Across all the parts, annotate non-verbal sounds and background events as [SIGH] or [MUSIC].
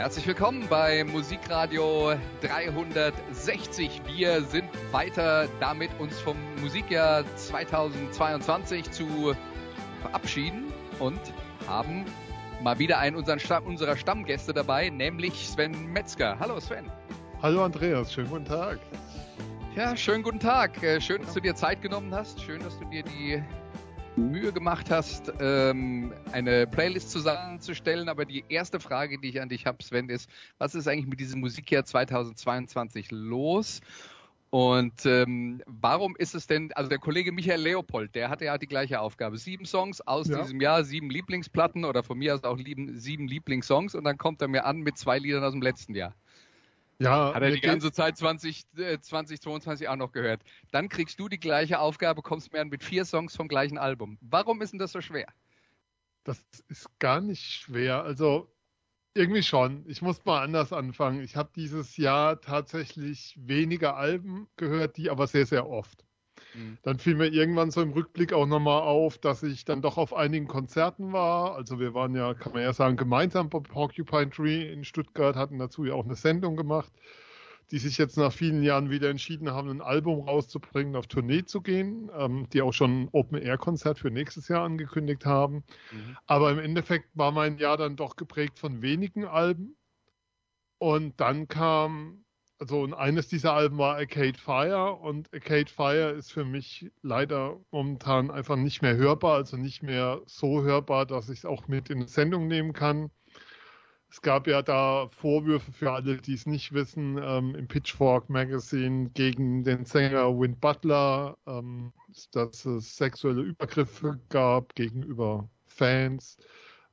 Herzlich willkommen bei Musikradio 360. Wir sind weiter damit, uns vom Musikjahr 2022 zu verabschieden und haben mal wieder einen unserer Stammgäste dabei, nämlich Sven Metzger. Hallo Sven. Hallo Andreas, schönen guten Tag. Ja, schönen guten Tag. Äh, schön, dass du dir Zeit genommen hast. Schön, dass du dir die Mühe gemacht hast, ähm, eine Playlist zusammenzustellen. Aber die erste Frage, die ich an dich habe, Sven, ist, was ist eigentlich mit diesem Musikjahr 2022 los? Und ähm, warum ist es denn, also der Kollege Michael Leopold, der hatte ja die gleiche Aufgabe. Sieben Songs aus ja. diesem Jahr, sieben Lieblingsplatten oder von mir aus auch lieben, sieben Lieblingssongs und dann kommt er mir an mit zwei Liedern aus dem letzten Jahr. Ja, Hat er die ganze Zeit 20, äh, 2022 auch noch gehört. Dann kriegst du die gleiche Aufgabe, kommst an mit vier Songs vom gleichen Album. Warum ist denn das so schwer? Das ist gar nicht schwer. Also irgendwie schon. Ich muss mal anders anfangen. Ich habe dieses Jahr tatsächlich weniger Alben gehört, die aber sehr, sehr oft. Mhm. Dann fiel mir irgendwann so im Rückblick auch nochmal auf, dass ich dann doch auf einigen Konzerten war. Also wir waren ja, kann man ja sagen, gemeinsam bei Porcupine Tree in Stuttgart, hatten dazu ja auch eine Sendung gemacht, die sich jetzt nach vielen Jahren wieder entschieden haben, ein Album rauszubringen, auf Tournee zu gehen, ähm, die auch schon ein Open-Air-Konzert für nächstes Jahr angekündigt haben. Mhm. Aber im Endeffekt war mein Jahr dann doch geprägt von wenigen Alben. Und dann kam also und eines dieser Alben war Arcade Fire und Arcade Fire ist für mich leider momentan einfach nicht mehr hörbar, also nicht mehr so hörbar, dass ich es auch mit in die Sendung nehmen kann. Es gab ja da Vorwürfe für alle, die es nicht wissen, ähm, im Pitchfork Magazine gegen den Sänger Win Butler, ähm, dass es sexuelle Übergriffe gab gegenüber Fans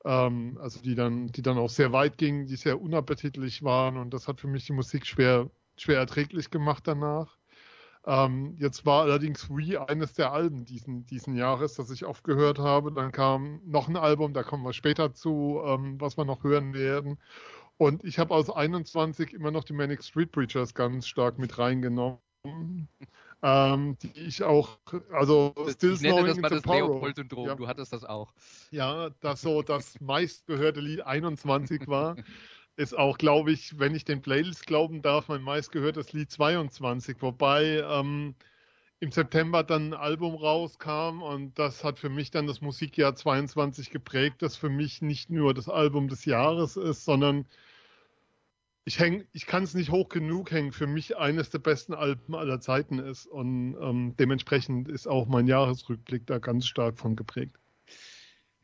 ähm, also die dann, die dann auch sehr weit gingen, die sehr unappetitlich waren und das hat für mich die Musik schwer, schwer erträglich gemacht danach. Ähm, jetzt war allerdings Wii eines der Alben diesen, diesen Jahres, das ich oft gehört habe. Dann kam noch ein Album, da kommen wir später zu, ähm, was wir noch hören werden. Und ich habe aus 21 immer noch die Manic Street Preachers ganz stark mit reingenommen ähm, die ich auch, also das, Still ich nenne das mal das Leopold-Syndrom, ja. du hattest das auch. Ja, das so das meistgehörte Lied 21 war, [LAUGHS] ist auch, glaube ich, wenn ich den Playlist glauben darf, mein meistgehörtes Lied 22, wobei ähm, im September dann ein Album rauskam und das hat für mich dann das Musikjahr 22 geprägt, das für mich nicht nur das Album des Jahres ist, sondern ich ich kann es nicht hoch genug hängen, für mich eines der besten Alben aller Zeiten ist. Und ähm, dementsprechend ist auch mein Jahresrückblick da ganz stark von geprägt.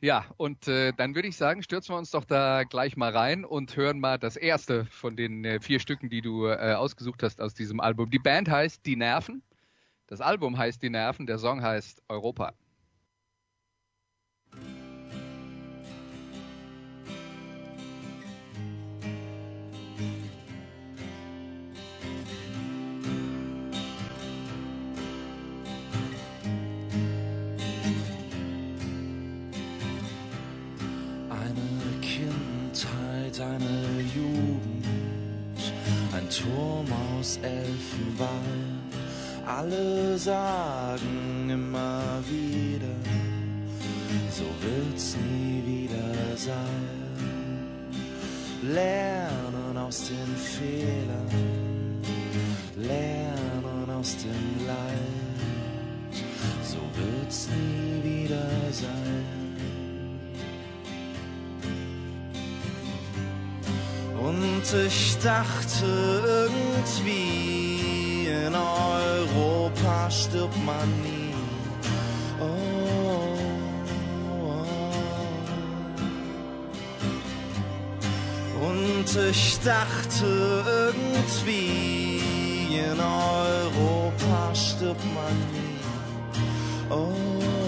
Ja, und äh, dann würde ich sagen, stürzen wir uns doch da gleich mal rein und hören mal das erste von den äh, vier Stücken, die du äh, ausgesucht hast aus diesem Album. Die Band heißt Die Nerven, das Album heißt Die Nerven, der Song heißt Europa. Aus Elfenbein. Alle sagen immer wieder, so wird's nie wieder sein. Lernen aus den Fehlern, lernen aus dem Leid, so wird's nie Und ich dachte irgendwie, in Europa stirbt man nie. Oh, oh. Und ich dachte irgendwie, in Europa stirbt man nie. Oh.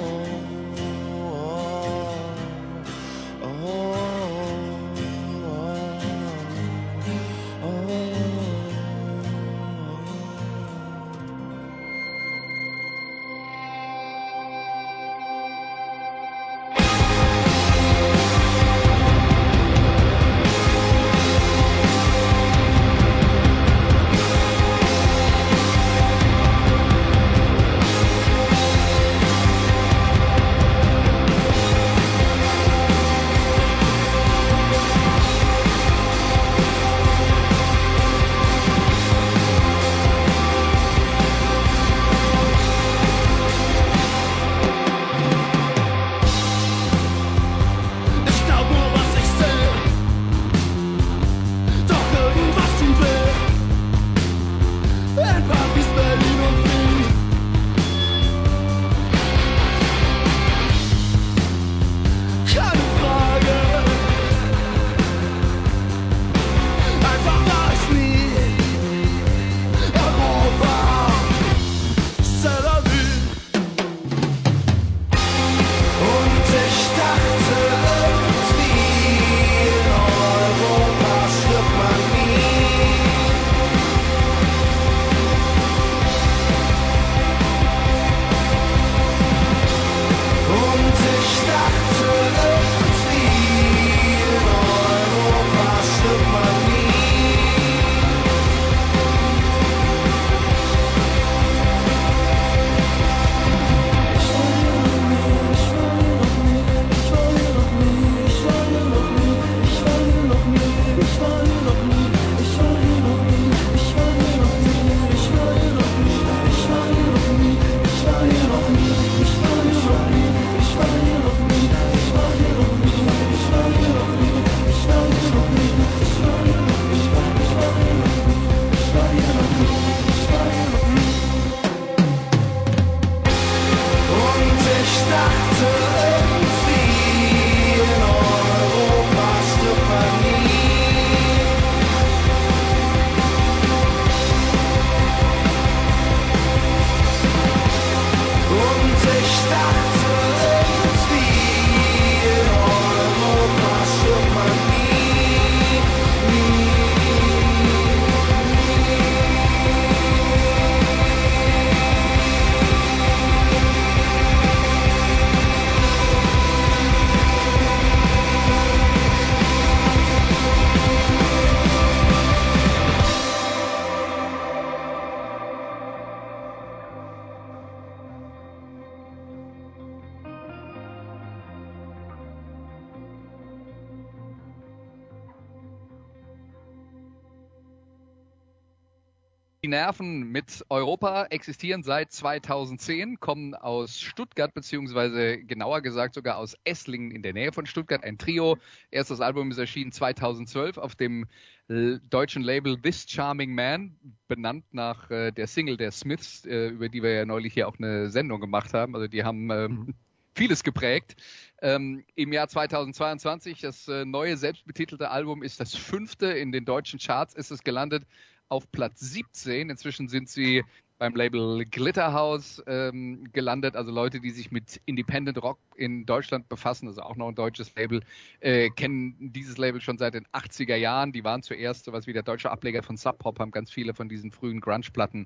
Nerven mit Europa existieren seit 2010, kommen aus Stuttgart, beziehungsweise genauer gesagt sogar aus Esslingen in der Nähe von Stuttgart. Ein Trio. Erstes Album ist erschienen 2012 auf dem deutschen Label This Charming Man, benannt nach äh, der Single der Smiths, äh, über die wir ja neulich hier auch eine Sendung gemacht haben. Also die haben ähm, mhm. vieles geprägt. Ähm, Im Jahr 2022, das äh, neue selbstbetitelte Album ist das fünfte in den deutschen Charts, ist es gelandet auf Platz 17. Inzwischen sind sie beim Label Glitterhouse ähm, gelandet. Also Leute, die sich mit Independent Rock in Deutschland befassen, also auch noch ein deutsches Label, äh, kennen dieses Label schon seit den 80er Jahren. Die waren zuerst sowas wie der deutsche Ableger von Sub Pop, haben ganz viele von diesen frühen Grunge-Platten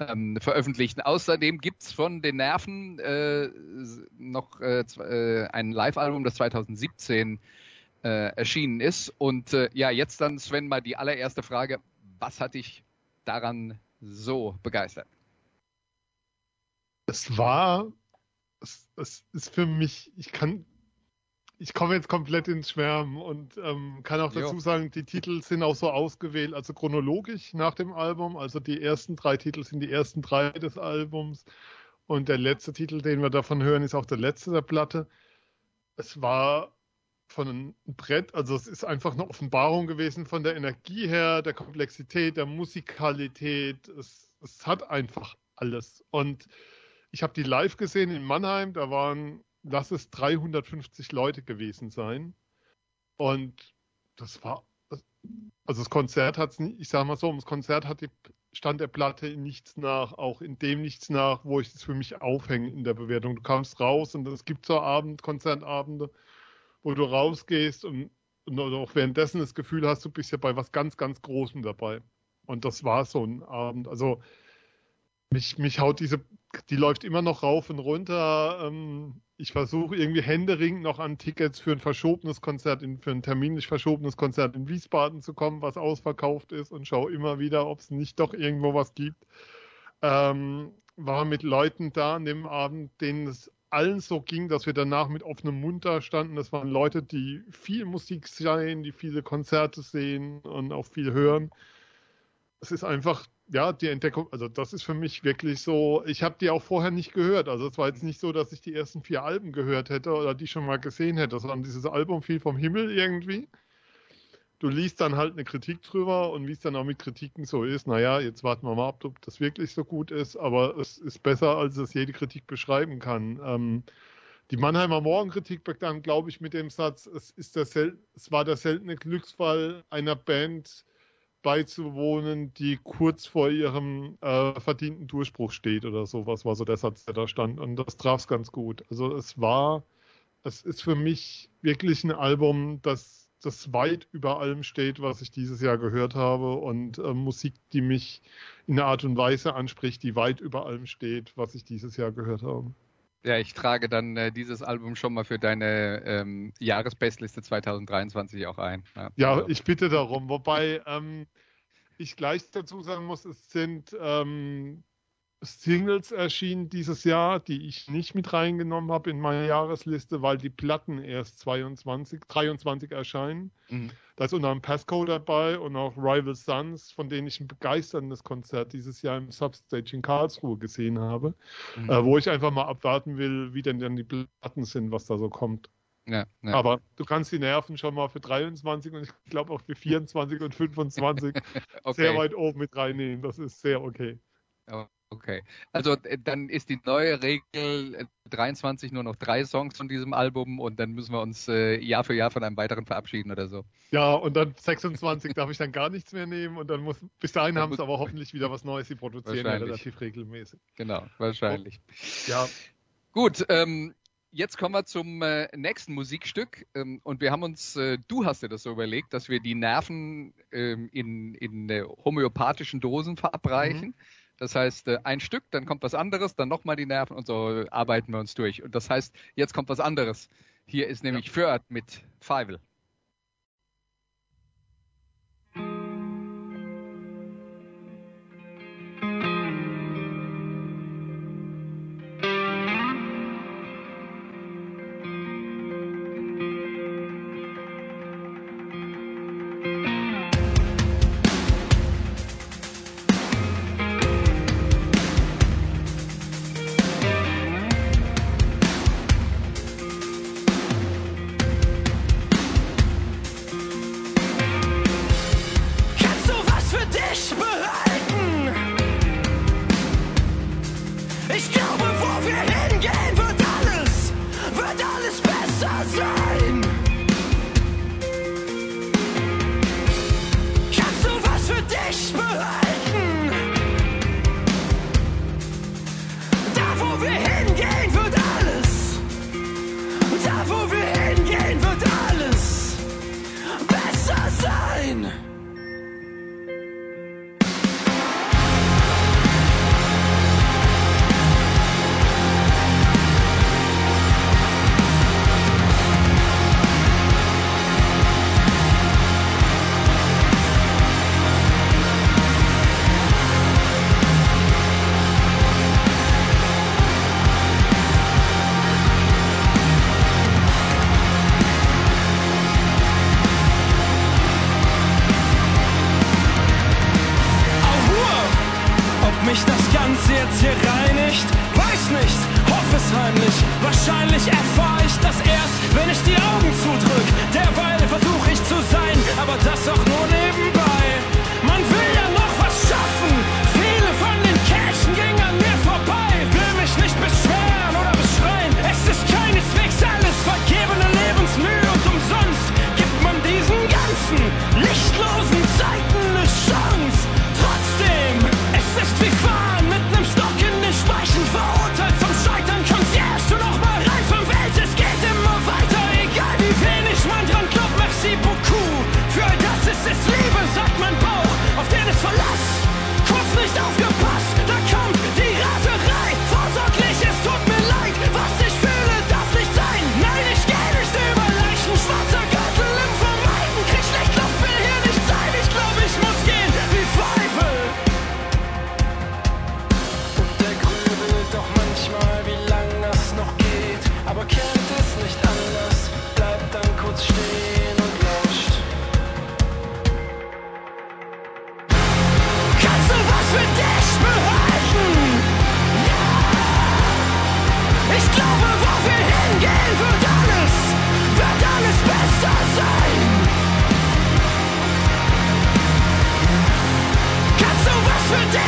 ähm, veröffentlicht. Außerdem gibt's von den Nerven äh, noch äh, äh ein Live-Album, das 2017 äh, erschienen ist. Und äh, ja, jetzt dann, Sven, mal die allererste Frage was hat dich daran so begeistert? Es war, es, es ist für mich, ich kann, ich komme jetzt komplett ins Schwärmen und ähm, kann auch dazu jo. sagen, die Titel sind auch so ausgewählt, also chronologisch nach dem Album. Also die ersten drei Titel sind die ersten drei des Albums und der letzte Titel, den wir davon hören, ist auch der letzte der Platte. Es war von einem Brett. Also es ist einfach eine Offenbarung gewesen von der Energie her, der Komplexität, der Musikalität. Es, es hat einfach alles. Und ich habe die live gesehen in Mannheim. Da waren, lass es 350 Leute gewesen sein. Und das war, also das Konzert hat es ich sage mal so, das Konzert hat die, stand der Platte in nichts nach, auch in dem nichts nach, wo ich das für mich aufhänge in der Bewertung. Du kamst raus und es gibt so Abend, Konzertabende, wo du rausgehst und, und auch währenddessen das Gefühl hast, du bist ja bei was ganz, ganz Großem dabei. Und das war so ein Abend. Also mich, mich haut diese, die läuft immer noch rauf und runter. Ähm, ich versuche irgendwie händeringend noch an Tickets für ein verschobenes Konzert, in, für ein terminlich verschobenes Konzert in Wiesbaden zu kommen, was ausverkauft ist und schaue immer wieder, ob es nicht doch irgendwo was gibt. Ähm, war mit Leuten da an dem Abend, denen es allen so ging, dass wir danach mit offenem Mund da standen. Das waren Leute, die viel Musik sehen, die viele Konzerte sehen und auch viel hören. Es ist einfach, ja, die Entdeckung, also das ist für mich wirklich so, ich habe die auch vorher nicht gehört. Also es war jetzt nicht so, dass ich die ersten vier Alben gehört hätte oder die schon mal gesehen hätte, sondern dieses Album fiel vom Himmel irgendwie du liest dann halt eine Kritik drüber und wie es dann auch mit Kritiken so ist, naja, jetzt warten wir mal ab, ob das wirklich so gut ist, aber es ist besser, als es jede Kritik beschreiben kann. Ähm, die Mannheimer Morgenkritik begann, glaube ich, mit dem Satz, es, ist der es war der seltene Glücksfall einer Band beizuwohnen, die kurz vor ihrem äh, verdienten Durchbruch steht oder sowas, war so der Satz, der da stand. Und das traf es ganz gut. Also es war, es ist für mich wirklich ein Album, das das weit über allem steht, was ich dieses Jahr gehört habe und äh, Musik, die mich in einer Art und Weise anspricht, die weit über allem steht, was ich dieses Jahr gehört habe. Ja, ich trage dann äh, dieses Album schon mal für deine ähm, Jahresbestliste 2023 auch ein. Ja, ja also. ich bitte darum. Wobei ähm, ich gleich dazu sagen muss, es sind ähm, Singles erschienen dieses Jahr, die ich nicht mit reingenommen habe in meine Jahresliste, weil die Platten erst 22, 23 erscheinen. Mhm. Da ist unter anderem Passcode dabei und auch Rival Sons, von denen ich ein begeisterndes Konzert dieses Jahr im Substage in Karlsruhe gesehen habe, mhm. äh, wo ich einfach mal abwarten will, wie denn dann die Platten sind, was da so kommt. Ja, ja. Aber du kannst die Nerven schon mal für 23 und ich glaube auch für 24 und 25 [LAUGHS] okay. sehr weit oben mit reinnehmen. Das ist sehr okay. Okay, also äh, dann ist die neue Regel 23 äh, nur noch drei Songs von diesem Album und dann müssen wir uns äh, Jahr für Jahr von einem weiteren verabschieden oder so. Ja, und dann 26 darf ich dann gar nichts mehr nehmen und dann muss, bis dahin haben sie aber hoffentlich wieder was Neues, sie produzieren ja relativ regelmäßig. Genau, wahrscheinlich. Oh, ja. Gut, ähm, jetzt kommen wir zum äh, nächsten Musikstück. Ähm, und wir haben uns, äh, du hast dir das so überlegt, dass wir die Nerven ähm, in, in äh, homöopathischen Dosen verabreichen. Mhm. Das heißt, äh, ein Stück, dann kommt was anderes, dann nochmal die Nerven und so arbeiten wir uns durch. Und das heißt, jetzt kommt was anderes. Hier ist nämlich ja. Föhrd mit Feivel. Sein.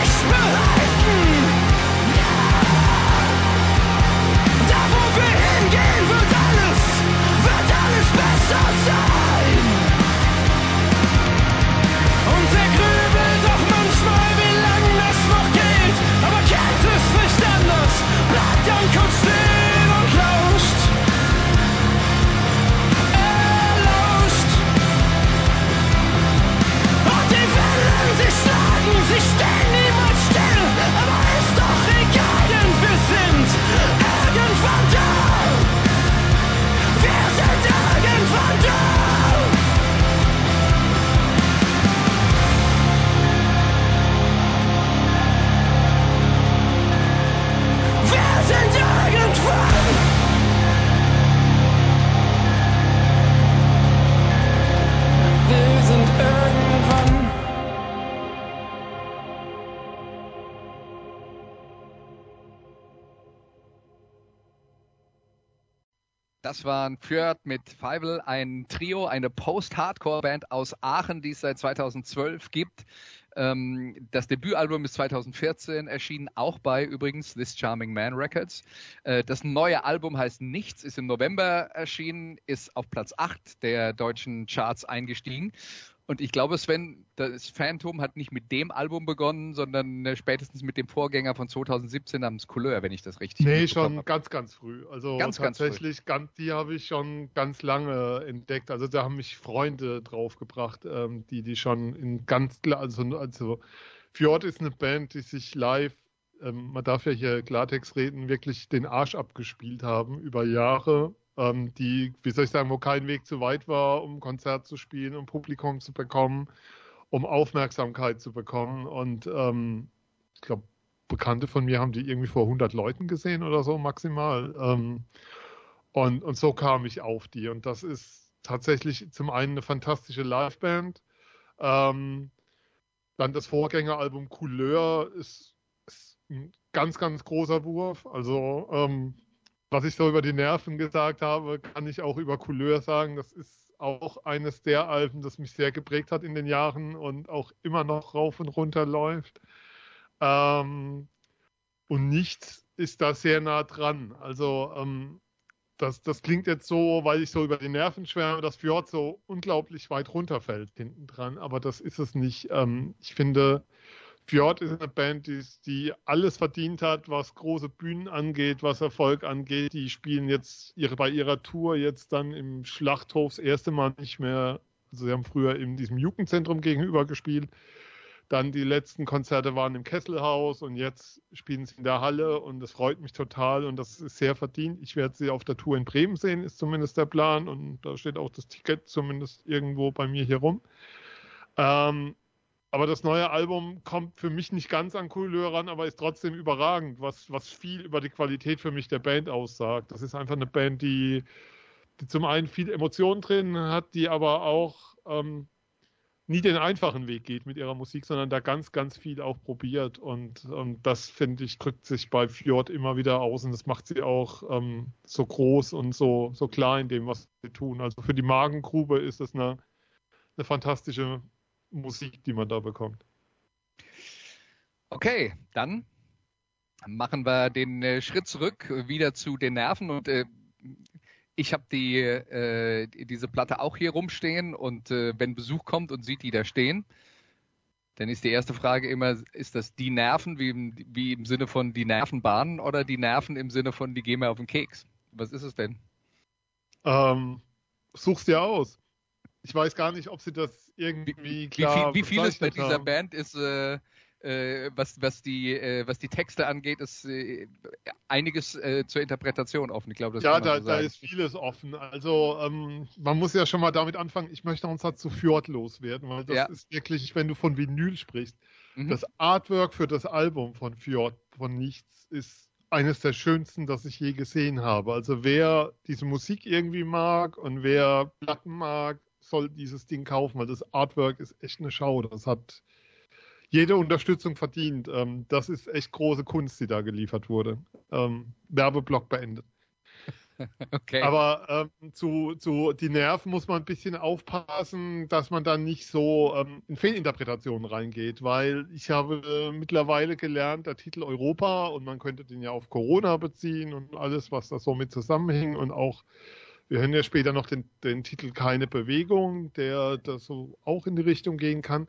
Was Das waren Fjord mit Feivel, ein Trio, eine Post-Hardcore-Band aus Aachen, die es seit 2012 gibt. Ähm, das Debütalbum ist 2014 erschienen, auch bei übrigens This Charming Man Records. Äh, das neue Album heißt Nichts, ist im November erschienen, ist auf Platz 8 der deutschen Charts eingestiegen. Und ich glaube, Sven, das Phantom hat nicht mit dem Album begonnen, sondern äh, spätestens mit dem Vorgänger von 2017 namens Couleur, wenn ich das richtig Nee, schon habe. ganz, ganz früh. Also Ganz, ganz früh. tatsächlich, ganz, die habe ich schon ganz lange entdeckt. Also da haben mich Freunde draufgebracht, ähm, die die schon in ganz, also, also Fjord ist eine Band, die sich live, ähm, man darf ja hier Klartext reden, wirklich den Arsch abgespielt haben über Jahre. Ähm, die, wie soll ich sagen, wo kein Weg zu weit war, um Konzert zu spielen, um Publikum zu bekommen, um Aufmerksamkeit zu bekommen. Und ähm, ich glaube, Bekannte von mir haben die irgendwie vor 100 Leuten gesehen oder so maximal. Ähm, und, und so kam ich auf die. Und das ist tatsächlich zum einen eine fantastische Liveband. Ähm, dann das Vorgängeralbum Couleur ist, ist ein ganz, ganz großer Wurf. Also, ähm, was ich so über die Nerven gesagt habe, kann ich auch über Couleur sagen. Das ist auch eines der Alben, das mich sehr geprägt hat in den Jahren und auch immer noch rauf und runter läuft. Ähm, und nichts ist da sehr nah dran. Also ähm, das, das klingt jetzt so, weil ich so über die Nerven schwärme, dass Fjord so unglaublich weit runterfällt hinten dran, aber das ist es nicht. Ähm, ich finde, Fjord ist eine Band, die, die, alles verdient hat, was große Bühnen angeht, was Erfolg angeht. Die spielen jetzt ihre, bei ihrer Tour jetzt dann im Schlachthof das erste Mal nicht mehr. Also sie haben früher in diesem Jugendzentrum gegenüber gespielt. Dann die letzten Konzerte waren im Kesselhaus und jetzt spielen sie in der Halle und das freut mich total und das ist sehr verdient. Ich werde sie auf der Tour in Bremen sehen, ist zumindest der Plan und da steht auch das Ticket zumindest irgendwo bei mir hier rum. Ähm, aber das neue Album kommt für mich nicht ganz an Couleur ran, aber ist trotzdem überragend, was, was viel über die Qualität für mich der Band aussagt. Das ist einfach eine Band, die, die zum einen viel Emotionen drin hat, die aber auch ähm, nie den einfachen Weg geht mit ihrer Musik, sondern da ganz, ganz viel auch probiert. Und, und das, finde ich, drückt sich bei Fjord immer wieder aus und das macht sie auch ähm, so groß und so, so klar in dem, was sie tun. Also für die Magengrube ist das eine, eine fantastische Musik, die man da bekommt. Okay, dann machen wir den äh, Schritt zurück wieder zu den Nerven und äh, ich habe die, äh, diese Platte auch hier rumstehen und äh, wenn Besuch kommt und sieht die da stehen, dann ist die erste Frage immer, ist das die Nerven, wie im, wie im Sinne von die Nervenbahnen oder die Nerven im Sinne von die gehen mir auf den Keks? Was ist es denn? Ähm, such's dir aus. Ich weiß gar nicht, ob sie das irgendwie klar Wie, wie, wie vieles bei dieser haben. Band ist äh, äh, was, was, die, äh, was die Texte angeht, ist äh, einiges äh, zur Interpretation offen. Ich glaube, das ja, da, so da ist vieles offen. Also ähm, man muss ja schon mal damit anfangen, ich möchte uns zu Fjord loswerden, weil das ja. ist wirklich, wenn du von Vinyl sprichst, mhm. das Artwork für das Album von Fjord, von Nichts, ist eines der schönsten, das ich je gesehen habe. Also wer diese Musik irgendwie mag und wer Platten mag, soll dieses Ding kaufen, weil das Artwork ist echt eine Schau. Das hat jede Unterstützung verdient. Ähm, das ist echt große Kunst, die da geliefert wurde. Ähm, Werbeblock beendet. [LAUGHS] Okay. Aber ähm, zu, zu die Nerven muss man ein bisschen aufpassen, dass man dann nicht so ähm, in Fehlinterpretationen reingeht, weil ich habe äh, mittlerweile gelernt, der Titel Europa und man könnte den ja auf Corona beziehen und alles, was da so mit zusammenhängt und auch wir hören ja später noch den, den Titel Keine Bewegung, der da so auch in die Richtung gehen kann.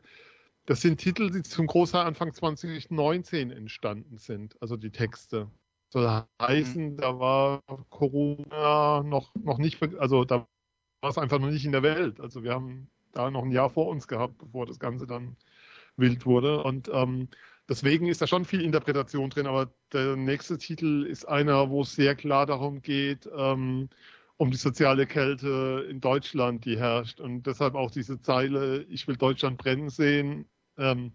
Das sind Titel, die zum Großteil Anfang 2019 entstanden sind, also die Texte. Soll heißen, mhm. da war Corona noch, noch nicht, also da war es einfach noch nicht in der Welt. Also wir haben da noch ein Jahr vor uns gehabt, bevor das Ganze dann wild wurde. Und ähm, deswegen ist da schon viel Interpretation drin, aber der nächste Titel ist einer, wo es sehr klar darum geht, ähm, um die soziale Kälte in Deutschland, die herrscht. Und deshalb auch diese Zeile, ich will Deutschland brennen sehen, ähm,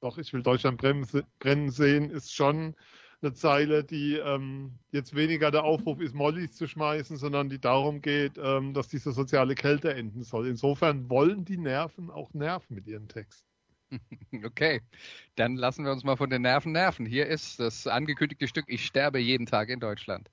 doch, ich will Deutschland brennen sehen, ist schon eine Zeile, die ähm, jetzt weniger der Aufruf ist, Mollys zu schmeißen, sondern die darum geht, ähm, dass diese soziale Kälte enden soll. Insofern wollen die Nerven auch nerven mit ihren Texten. [LAUGHS] Okay, dann lassen wir uns mal von den Nerven nerven. Hier ist das angekündigte Stück Ich sterbe jeden Tag in Deutschland.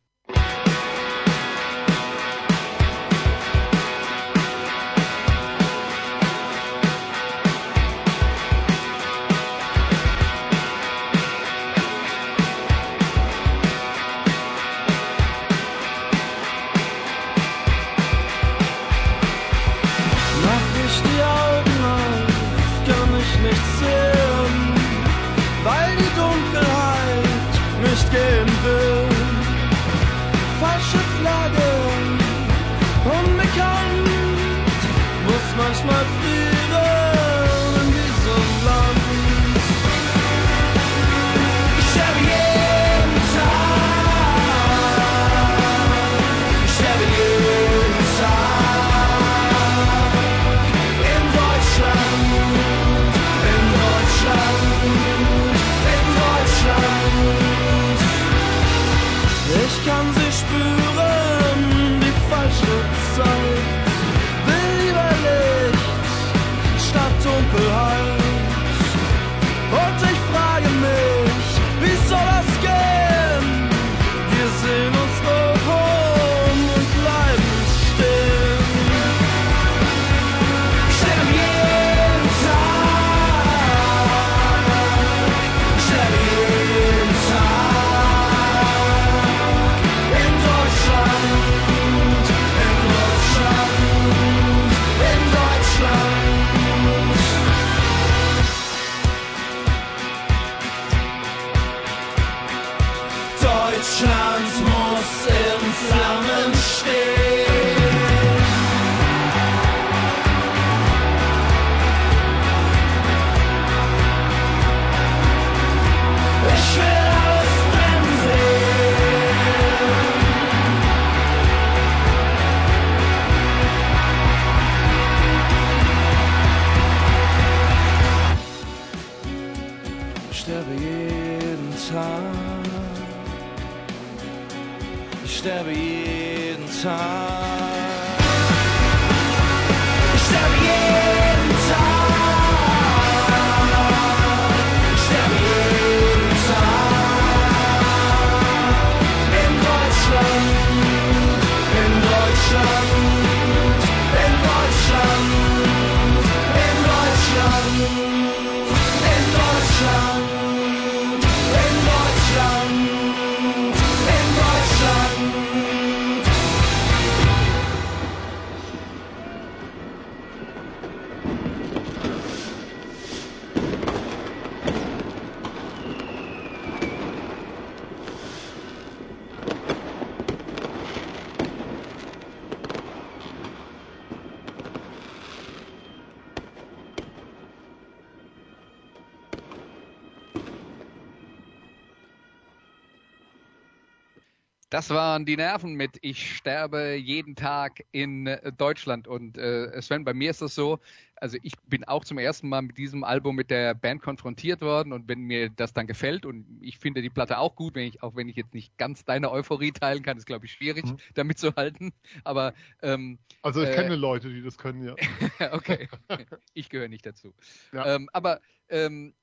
Das waren die Nerven mit Ich sterbe jeden Tag in äh, Deutschland. Und äh, Sven, bei mir ist das so, also ich bin auch zum ersten Mal mit diesem Album mit der Band konfrontiert worden und wenn mir das dann gefällt und ich finde die Platte auch gut, wenn ich, auch wenn ich jetzt nicht ganz deine Euphorie teilen kann, ist glaube ich schwierig, Mhm. [LAUGHS] damit zu halten. Aber ähm, Also ich Äh, kenne Leute, die das können, ja. [LAUGHS] okay, [LAUGHS] ich gehöre nicht dazu. Ja. Ähm, aber ähm,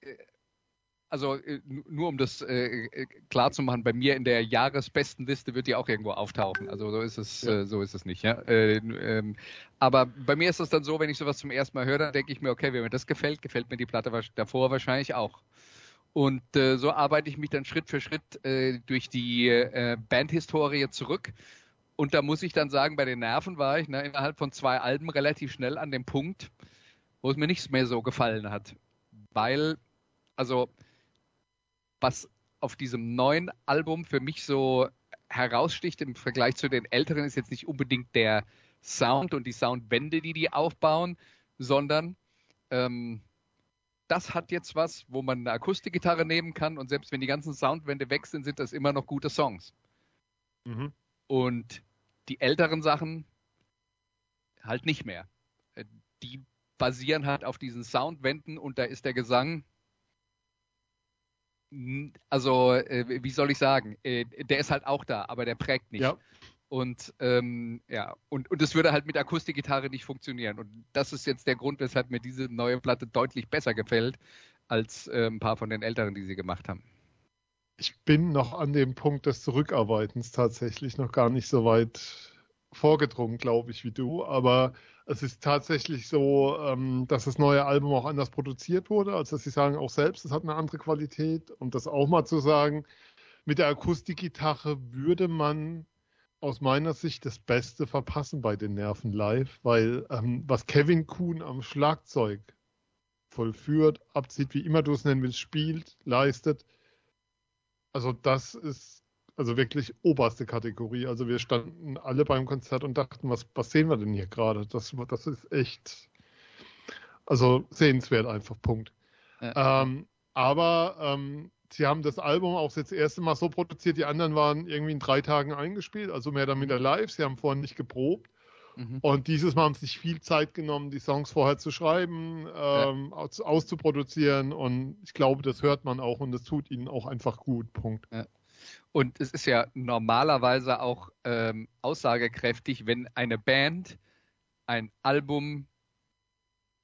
äh, also äh, nu- nur um das äh, äh, klar zu machen, bei mir in der Jahresbestenliste wird die auch irgendwo auftauchen. Also so ist es, Ja. äh, so ist es nicht. Ja? Äh, ähm, aber bei mir ist es dann so, wenn ich sowas zum ersten Mal höre, dann denke ich mir, okay, wenn mir das gefällt, gefällt mir die Platte davor wahrscheinlich auch. Und äh, so arbeite ich mich dann Schritt für Schritt durch die äh, Bandhistorie zurück. Und da muss ich dann sagen, bei den Nerven war ich ne, innerhalb von zwei Alben relativ schnell an dem Punkt, wo es mir nicht mehr so gefallen hat. Weil, also, was auf diesem neuen Album für mich so heraussticht im Vergleich zu den älteren, ist jetzt nicht unbedingt der Sound und die Soundwände, die die aufbauen, sondern ähm, das hat jetzt was, wo man eine Akustikgitarre nehmen kann und selbst wenn die ganzen Soundwände weg sind, sind das immer noch gute Songs. Mhm. Und die älteren Sachen halt nicht mehr. Äh, Die basieren halt auf diesen Soundwänden und da ist der Gesang, also äh, wie soll ich sagen, äh, der ist halt auch da, aber der prägt nicht. Ja. Und ähm, ja, und, und es würde halt mit Akustikgitarre nicht funktionieren. Und das ist jetzt der Grund, weshalb mir diese neue Platte deutlich besser gefällt als äh, ein paar von den älteren, die sie gemacht haben. Ich bin noch an dem Punkt des Zurückarbeitens tatsächlich noch gar nicht so weit vorgedrungen, glaube ich, wie du. Aber es ist tatsächlich so, ähm, dass das neue Album auch anders produziert wurde. Also sie sagen auch selbst, es hat eine andere Qualität. Um das auch mal zu sagen, mit der Akustikgitarre würde man aus meiner Sicht das Beste verpassen bei den Nerven live, weil ähm, was Kevin Kuhn am Schlagzeug vollführt, abzieht, wie immer du es nennen willst, spielt, leistet, also das ist also wirklich oberste Kategorie. Also wir standen alle beim Konzert und dachten, was, was sehen wir denn hier gerade? Das, das ist echt, also sehenswert einfach, Punkt. Ja. Ähm, aber ähm, sie haben das Album auch jetzt das erste Mal so produziert, die anderen waren irgendwie in drei Tagen eingespielt, also mehr oder minder live. Sie haben vorhin nicht geprobt. Mhm. Und dieses Mal haben sie sich viel Zeit genommen, die Songs vorher zu schreiben, ähm, aus, auszuproduzieren. Und ich glaube, das hört man auch und das tut ihnen auch einfach gut. Punkt. Und es ist ja normalerweise auch ähm, aussagekräftig, wenn eine Band ein Album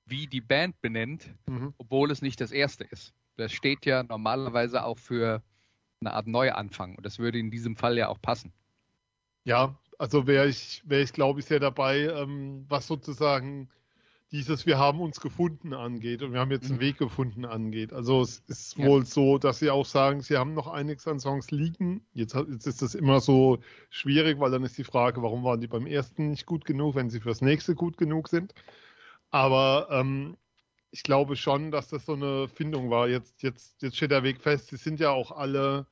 wie die Band benennt, Mhm. obwohl es nicht das erste ist. Das steht ja normalerweise auch für eine Art Neuanfang. Und das würde in diesem Fall ja auch passen. Ja, also wäre ich, wäre ich, glaube ich, sehr dabei, ähm, was sozusagen dieses Wir haben uns gefunden angeht und wir haben jetzt einen Mhm. Weg gefunden angeht. Also es ist Ja. wohl so, dass sie auch sagen, sie haben noch einiges an Songs liegen. Jetzt, jetzt ist das immer so schwierig, weil dann ist die Frage, warum waren die beim ersten nicht gut genug, wenn sie fürs nächste gut genug sind. Aber ähm, ich glaube schon, dass das so eine Findung war. Jetzt, jetzt, jetzt steht der Weg fest. Sie sind ja auch alle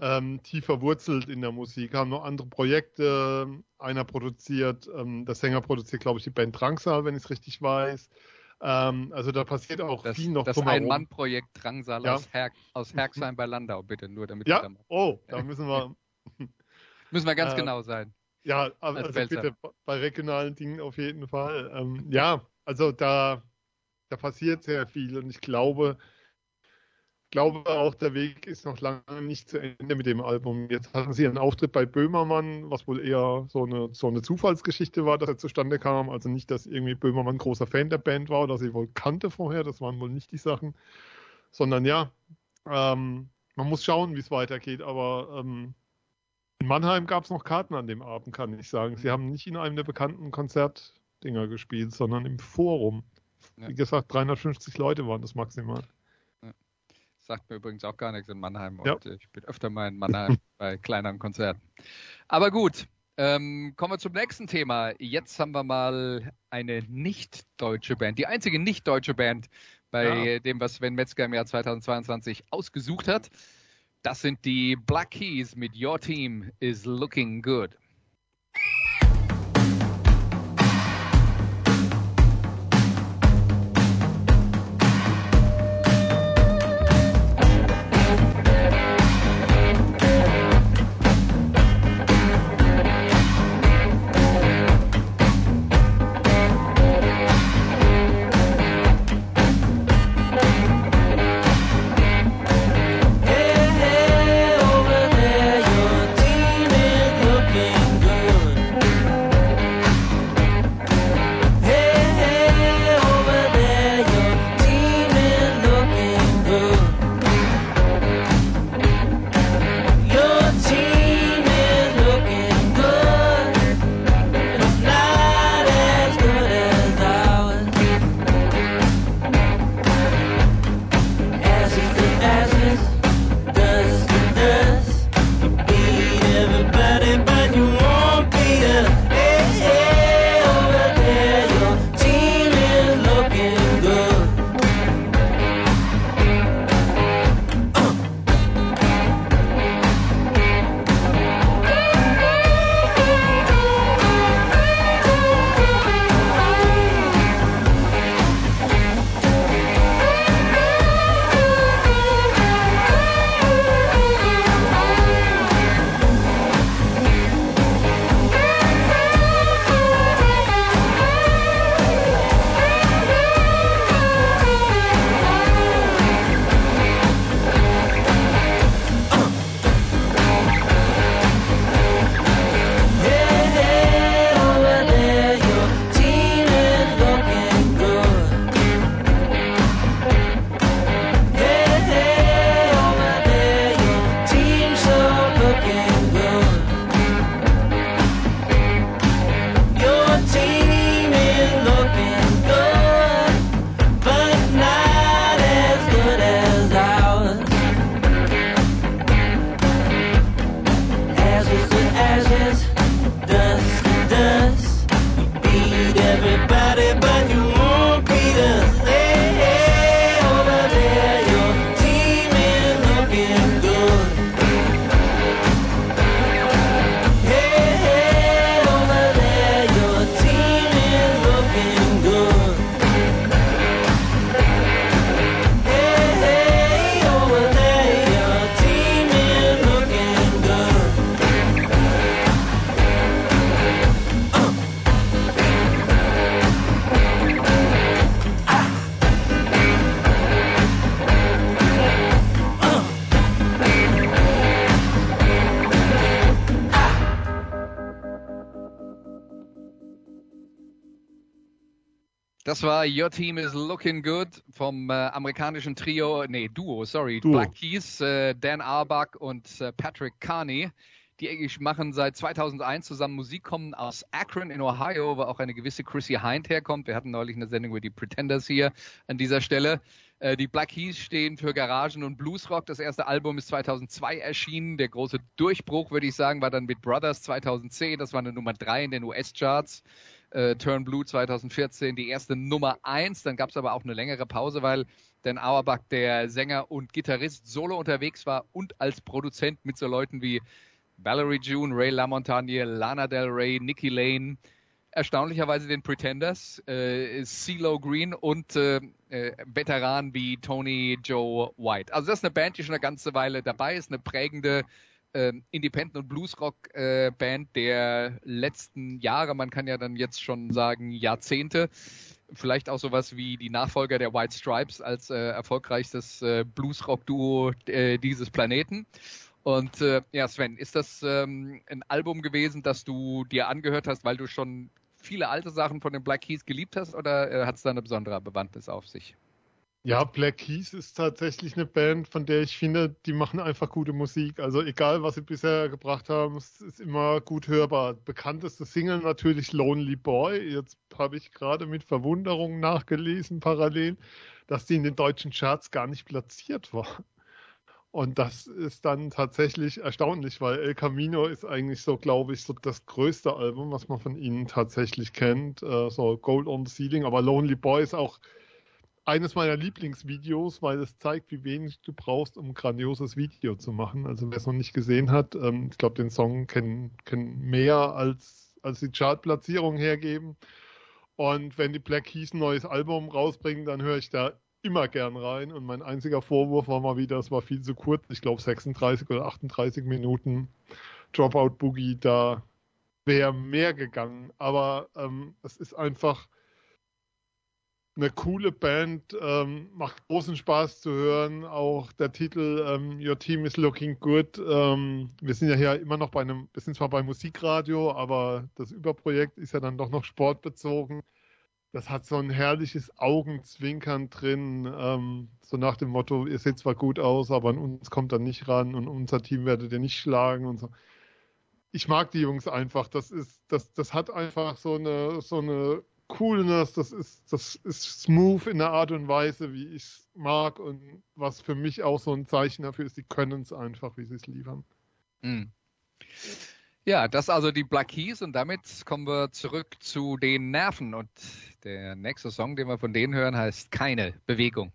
ähm, tief verwurzelt in der Musik, haben noch andere Projekte. Einer produziert, ähm, der Sänger produziert, glaube ich, die Band Drangsal, wenn ich es richtig weiß. Ähm, also da passiert auch Das, viel noch das. Ein-Mann-Projekt Drangsal Ja. aus, Herk, aus Herxheim bei Landau, bitte, nur damit Ja, da oh, da müssen wir, [LAUGHS] müssen wir ganz äh, genau sein. ja, aber Als also bitte bei regionalen Dingen auf jeden Fall. Ähm, ja, also da, da passiert sehr viel und ich glaube, glaube auch, der Weg ist noch lange nicht zu Ende mit dem Album. Jetzt hatten sie einen Auftritt bei Böhmermann, was wohl eher so eine, so eine Zufallsgeschichte war, dass er zustande kam. Also nicht, dass irgendwie Böhmermann großer Fan der Band war oder sie wohl kannte vorher, das waren wohl nicht die Sachen. Sondern ja, ähm, man muss schauen, wie es weitergeht. Aber ähm, in Mannheim gab es noch Karten an dem Abend, kann ich sagen. Sie haben nicht in einem der bekannten Konzertdinger gespielt, sondern im Forum. Ja. Wie gesagt, 350 Leute waren das maximal. Sagt mir übrigens auch gar nichts in Mannheim. Ja. Und ich bin öfter mal in Mannheim [LAUGHS] bei kleineren Konzerten. Aber gut, ähm, kommen wir zum nächsten Thema. Jetzt haben wir mal eine nicht deutsche Band, die einzige nicht deutsche Band bei Ja. dem, was Sven Metzger im Jahr 2022 ausgesucht hat. Das sind die Black Keys mit Your Team is Looking Good. War Your Team is Looking Good vom äh, amerikanischen Trio, nee, Duo, sorry, Duo. Black Keys, äh, Dan Arbach und äh, Patrick Carney. Die eigentlich machen seit 2001 zusammen Musik, kommen aus Akron in Ohio, wo auch eine gewisse Chrissy Hind herkommt. Wir hatten neulich eine Sendung über die Pretenders hier an dieser Stelle. Äh, die Black Keys stehen für Garagen und Bluesrock. Das erste Album ist 2002 erschienen. Der große Durchbruch, würde ich sagen, war dann mit Brothers 2010. Das war eine Nummer drei in den US-Charts äh, Turn Blue 2014 die erste Nummer eins. Dann gab es aber auch eine längere Pause, weil Dan Auerbach, der Sänger und Gitarrist, solo unterwegs war und als Produzent mit so Leuten wie Valerie June, Ray LaMontagne, Lana Del Rey, Nikki Lane, erstaunlicherweise den Pretenders, äh, CeeLo Green und äh, äh, Veteranen wie Tony Joe White. Also das ist eine Band, die schon eine ganze Weile dabei ist, eine prägende ähm, Independent- und Bluesrock-Band der letzten Jahre, man kann ja dann jetzt schon sagen Jahrzehnte. vielleicht auch sowas wie die Nachfolger der White Stripes als äh, erfolgreichstes äh, Blues-Rock-Duo äh, dieses Planeten. Und äh, ja, Sven, ist das ähm, ein Album gewesen, das du dir angehört hast, weil du schon viele alte Sachen von den Black Keys geliebt hast oder äh, hat es da eine besondere Bewandtnis auf sich? Ja, Black Keys ist tatsächlich eine Band, von der ich finde, die machen einfach gute Musik. Also egal, was sie bisher gebracht haben, es ist immer gut hörbar. Bekannteste Single natürlich Lonely Boy. Jetzt habe ich gerade mit Verwunderung nachgelesen, parallel, dass die in den deutschen Charts gar nicht platziert war. Und das ist dann tatsächlich erstaunlich, weil El Camino ist eigentlich so, glaube ich, so das größte Album, was man von ihnen tatsächlich kennt. Äh, so Gold on the Ceiling, aber Lonely Boy ist auch eines meiner Lieblingsvideos, weil es zeigt, wie wenig du brauchst, um ein grandioses Video zu machen. Also wer es noch nicht gesehen hat, ähm, ich glaube, den Song kennen, kennen mehr als, als die Chartplatzierung hergeben. Und wenn die Black Keys ein neues Album rausbringen, dann höre ich da immer gern rein. Und mein einziger Vorwurf war mal wieder, es war viel zu kurz. Ich glaube 36 oder 38 Minuten Dropout Boogie, da wäre mehr gegangen. Aber ähm, es ist einfach eine coole Band, ähm, macht großen Spaß zu hören. Auch der Titel ähm, Your Team is Looking Good. Ähm, wir sind ja hier immer noch bei einem, wir sind zwar bei Musikradio, aber das Überprojekt ist ja dann doch noch sportbezogen. Das hat so ein herrliches Augenzwinkern drin, ähm, so nach dem Motto, ihr seht zwar gut aus, aber an uns kommt er nicht ran und unser Team werdet ihr nicht schlagen und so. Ich mag die Jungs einfach. Das ist, das, das hat einfach so eine, so eine Coolness, das ist, das ist smooth in der Art und Weise, wie ich es mag und was für mich auch so ein Zeichen dafür ist, die können es einfach, wie sie es liefern. Mhm. Ja, das also die Black Keys und damit kommen wir zurück zu den Nerven und der nächste Song, den wir von denen hören, heißt Keine Bewegung.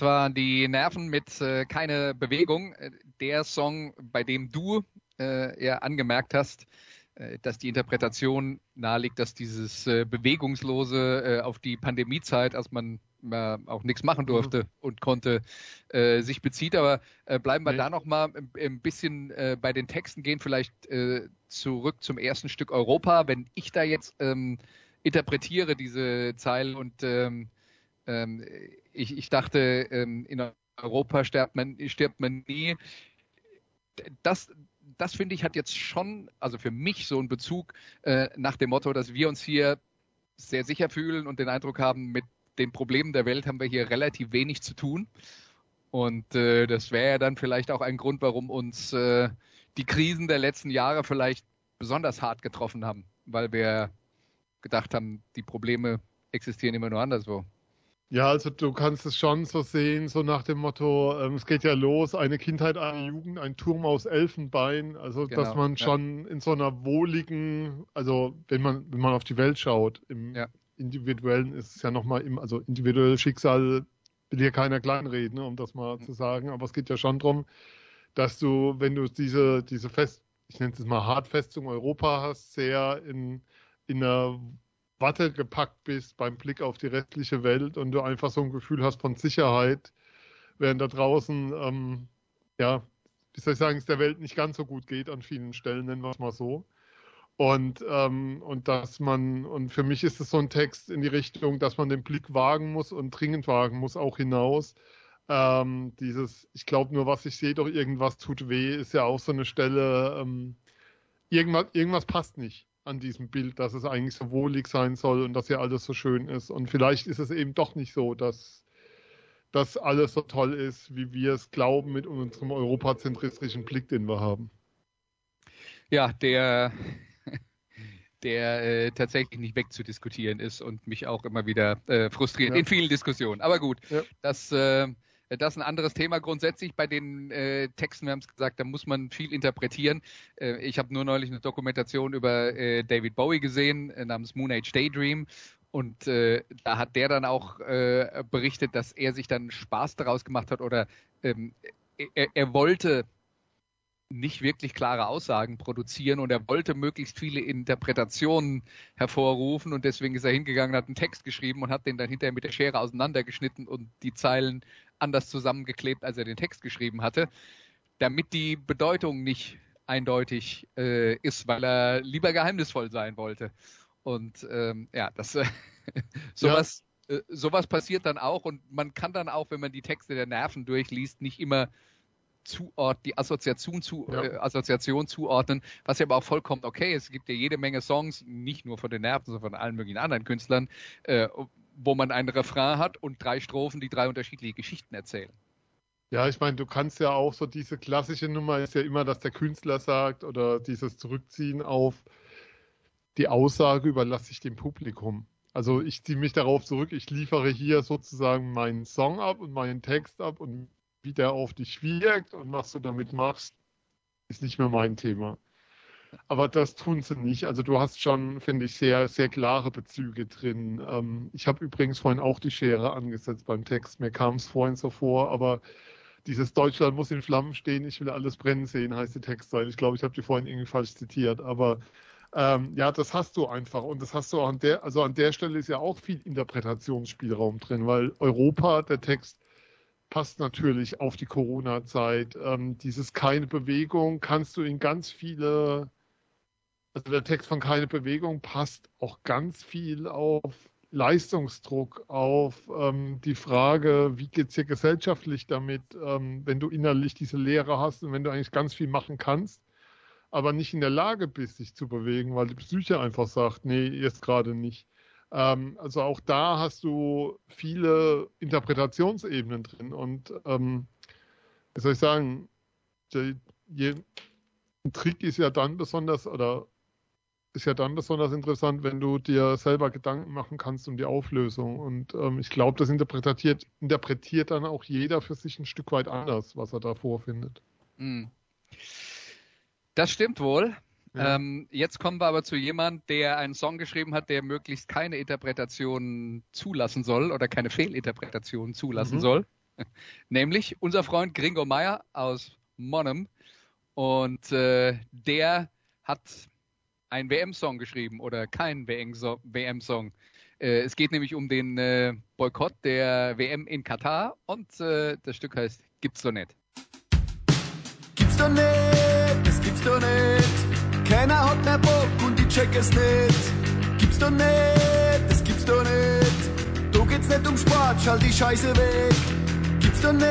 Das waren die Nerven mit äh, keine Bewegung. Äh, Der Song, bei dem du äh, ja angemerkt hast, äh, dass die Interpretation naheliegt, dass dieses äh, Bewegungslose äh, auf die Pandemiezeit, als man auch nichts machen durfte und konnte, sich bezieht. Aber bleiben wir Nee. da noch mal ein, ein bisschen bei den Texten, gehen vielleicht zurück zum ersten Stück Europa. Wenn ich da jetzt ähm, interpretiere diese Zeile und ähm, ähm, ich, ich dachte, ähm, in Europa stirbt man, stirbt man nie. Das, das finde ich hat jetzt schon, also für mich so einen Bezug äh, nach dem Motto, dass wir uns hier sehr sicher fühlen und den Eindruck haben, mit den Problemen der Welt haben wir hier relativ wenig zu tun. Und äh, das wäre ja dann vielleicht auch ein Grund, warum uns äh, die Krisen der letzten Jahre vielleicht besonders hart getroffen haben, weil wir gedacht haben, die Probleme existieren immer nur anderswo. Ja, also du kannst es schon so sehen, so nach dem Motto, ähm, es geht ja los, eine Kindheit, eine Jugend, ein Turm aus Elfenbein. Also Genau, dass man ja. schon in so einer wohligen, also wenn man, wenn man auf die Welt schaut, im Ja. Individuellen ist es ja nochmal im, also individuelles Schicksal will hier keiner kleinreden, ne, um das mal Mhm. zu sagen, aber es geht ja schon darum, dass du, wenn du diese, diese Fest, ich nenne es jetzt mal Hartfestung Europa hast, sehr in, in einer Watte gepackt bist beim Blick auf die restliche Welt und du einfach so ein Gefühl hast von Sicherheit, während da draußen, ähm, ja, wie soll ich sagen, es der Welt nicht ganz so gut geht an vielen Stellen, nennen wir es mal so. Und, ähm, und dass man, und für mich ist es so ein Text in die Richtung, dass man den Blick wagen muss und dringend wagen muss, auch hinaus. Ähm, dieses, ich glaube nur, was ich sehe, doch irgendwas tut weh, ist ja auch so eine Stelle, ähm, irgendwas, irgendwas passt nicht an diesem Bild, dass es eigentlich so wohlig sein soll und dass hier alles so schön ist. Und vielleicht ist es eben doch nicht so, dass, dass alles so toll ist, wie wir es glauben mit unserem europazentristischen Blick, den wir haben. Ja, der, [LAUGHS] der äh, tatsächlich nicht wegzudiskutieren ist und mich auch immer wieder äh, frustriert Ja. in vielen Diskussionen. Aber gut, Ja. das, äh, das ist ein anderes Thema. Grundsätzlich bei den äh, Texten, wir haben es gesagt, da muss man viel interpretieren. Äh, ich habe nur neulich eine Dokumentation über äh, David Bowie gesehen, äh, namens Moon Age Daydream. Und äh, da hat der dann auch äh, berichtet, dass er sich dann Spaß daraus gemacht hat oder ähm, er, er wollte nicht wirklich klare Aussagen produzieren und er wollte möglichst viele Interpretationen hervorrufen und deswegen ist er hingegangen, hat einen Text geschrieben und hat den dann hinterher mit der Schere auseinandergeschnitten und die Zeilen anders zusammengeklebt, als er den Text geschrieben hatte, damit die Bedeutung nicht eindeutig äh, ist, weil er lieber geheimnisvoll sein wollte. Und ähm, ja, das äh, [LAUGHS] sowas, äh, sowas passiert dann auch und man kann dann auch, wenn man die Texte der Nerven durchliest, nicht immer zuort, die Assoziation, zu, Ja. äh, Assoziation zuordnen, was ja aber auch vollkommen okay ist. Es gibt ja jede Menge Songs, nicht nur von den Nerven, sondern von allen möglichen anderen Künstlern, äh, wo man einen Refrain hat und drei Strophen, die drei unterschiedliche Geschichten erzählen. Ja, ich meine, du kannst ja auch so diese klassische Nummer ist ja immer, dass der Künstler sagt oder dieses Zurückziehen auf die Aussage überlasse ich dem Publikum. Also ich ziehe mich darauf zurück, ich liefere hier sozusagen meinen Song ab und meinen Text ab und wie der auf dich wirkt und was du damit machst, ist nicht mehr mein Thema. Aber das tun sie nicht. Also du hast schon, finde ich, sehr, sehr klare Bezüge drin. Ähm, ich habe übrigens vorhin auch die Schere angesetzt beim Text. Mir kam es vorhin so vor, aber dieses Deutschland muss in Flammen stehen, ich will alles brennen sehen, heißt die Textzeile. Ich glaube, ich habe die vorhin irgendwie falsch zitiert, aber ähm, ja, das hast du einfach. Und das hast du auch an der, also an der Stelle ist ja auch viel Interpretationsspielraum drin, weil Europa, der Text passt natürlich auf die Corona-Zeit. Ähm, dieses keine Bewegung kannst du in ganz viele, also der Text von keine Bewegung passt auch ganz viel auf Leistungsdruck, auf ähm, die Frage, wie geht's dir gesellschaftlich damit, ähm, wenn du innerlich diese Lehre hast und wenn du eigentlich ganz viel machen kannst, aber nicht in der Lage bist, dich zu bewegen, weil die Psyche einfach sagt, nee, jetzt gerade nicht. Ähm, also auch da hast du viele Interpretationsebenen drin und ähm, wie soll ich sagen, je, ein Trick ist ja dann besonders oder ist ja dann besonders interessant, wenn du dir selber Gedanken machen kannst um die Auflösung. Und ähm, ich glaube, das interpretiert, interpretiert dann auch jeder für sich ein Stück weit anders, was er da vorfindet. Mm. Das stimmt wohl. Ja. Ähm, jetzt kommen wir aber zu jemand, der einen Song geschrieben hat, der möglichst keine Interpretation zulassen soll oder keine Fehlinterpretation zulassen Mhm. soll. [LAUGHS] Nämlich unser Freund Gringo Meyer aus Monum. Und äh, der hat einen WM-Song geschrieben oder keinen WM-Song. Äh, es geht nämlich um den äh, Boykott der WM in Katar und äh, das Stück heißt Gibt's doch nicht. Gibt's doch nicht, das gibt's doch nicht. Keiner hat mehr Bock und ich check es nicht. Gibt's doch nicht, das gibt's doch nicht. Da geht's nicht um Sport, schall die Scheiße weg. Gibt's doch nicht,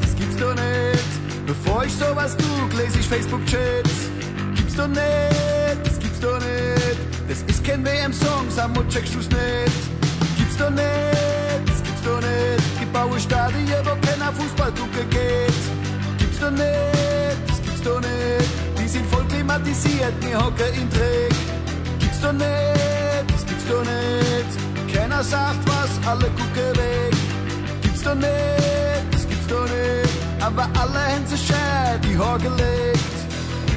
das gibt's doch nicht. Bevor ich sowas google, lese ich Facebook-Chats. Gibt's doch nicht, gibt's nicht. Das ist kein WM-Song, Samu, checkst du's nicht. Gibt's doch nicht, das gibt's doch nicht. Gebaue Stadien, wo keiner Fußball geht. Gibt's doch nicht, das gibt's doch nicht. Die sind voll klimatisiert, wir hocken in Dreck. Gibt's doch nicht, das gibt's doch nicht. Keiner sagt was, alle gucken weg. Gibt's doch nicht, das gibt's doch nicht. Aber alle haben sich schön die Haar gelegt.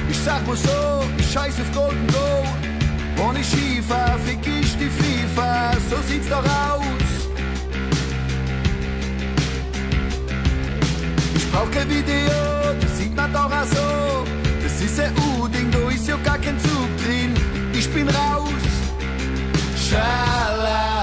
Ich sag mal so, ich scheiß auf Golden Goal. Ohne Schiefer fick ich die FIFA, so sieht's doch aus. Ich brauch kein Video, das sieht man doch auch so. Das ist ein U-Ding, da ist ja gar kein Zug drin. Ich bin raus. Schalalala.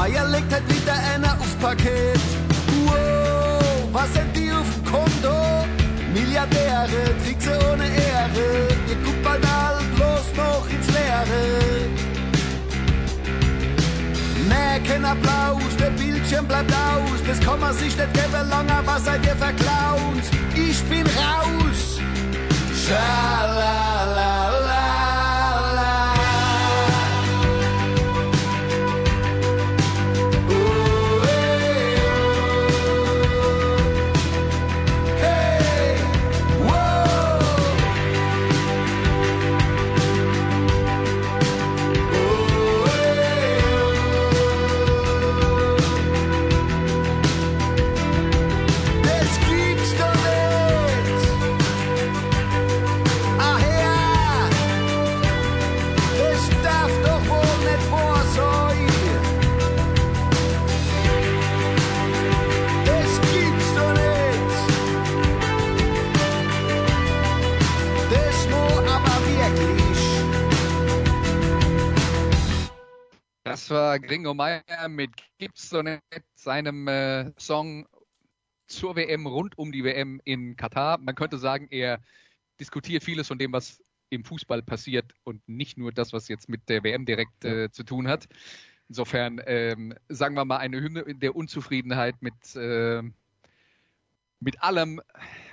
Meier legt halt wieder einer aufs Parkett. Wow, was sind die auf dem Konto? Milliardäre, Trickse ohne Ehre. Ihr guckt bald all bloß noch ins Leere. Nee, kein Applaus, der Bildschirm bleibt aus. Das kann man sich nicht geben, langer, was seid ihr verklaut? Ich bin raus. Schalalala. War Gringo Meyer mit nicht, seinem äh, Song zur WM, rund um die WM in Katar. Man könnte sagen, er diskutiert vieles von dem, was im Fußball passiert und nicht nur das, was jetzt mit der WM direkt äh, zu tun hat. Insofern, ähm, sagen wir mal, eine Hymne der Unzufriedenheit mit, äh, mit allem,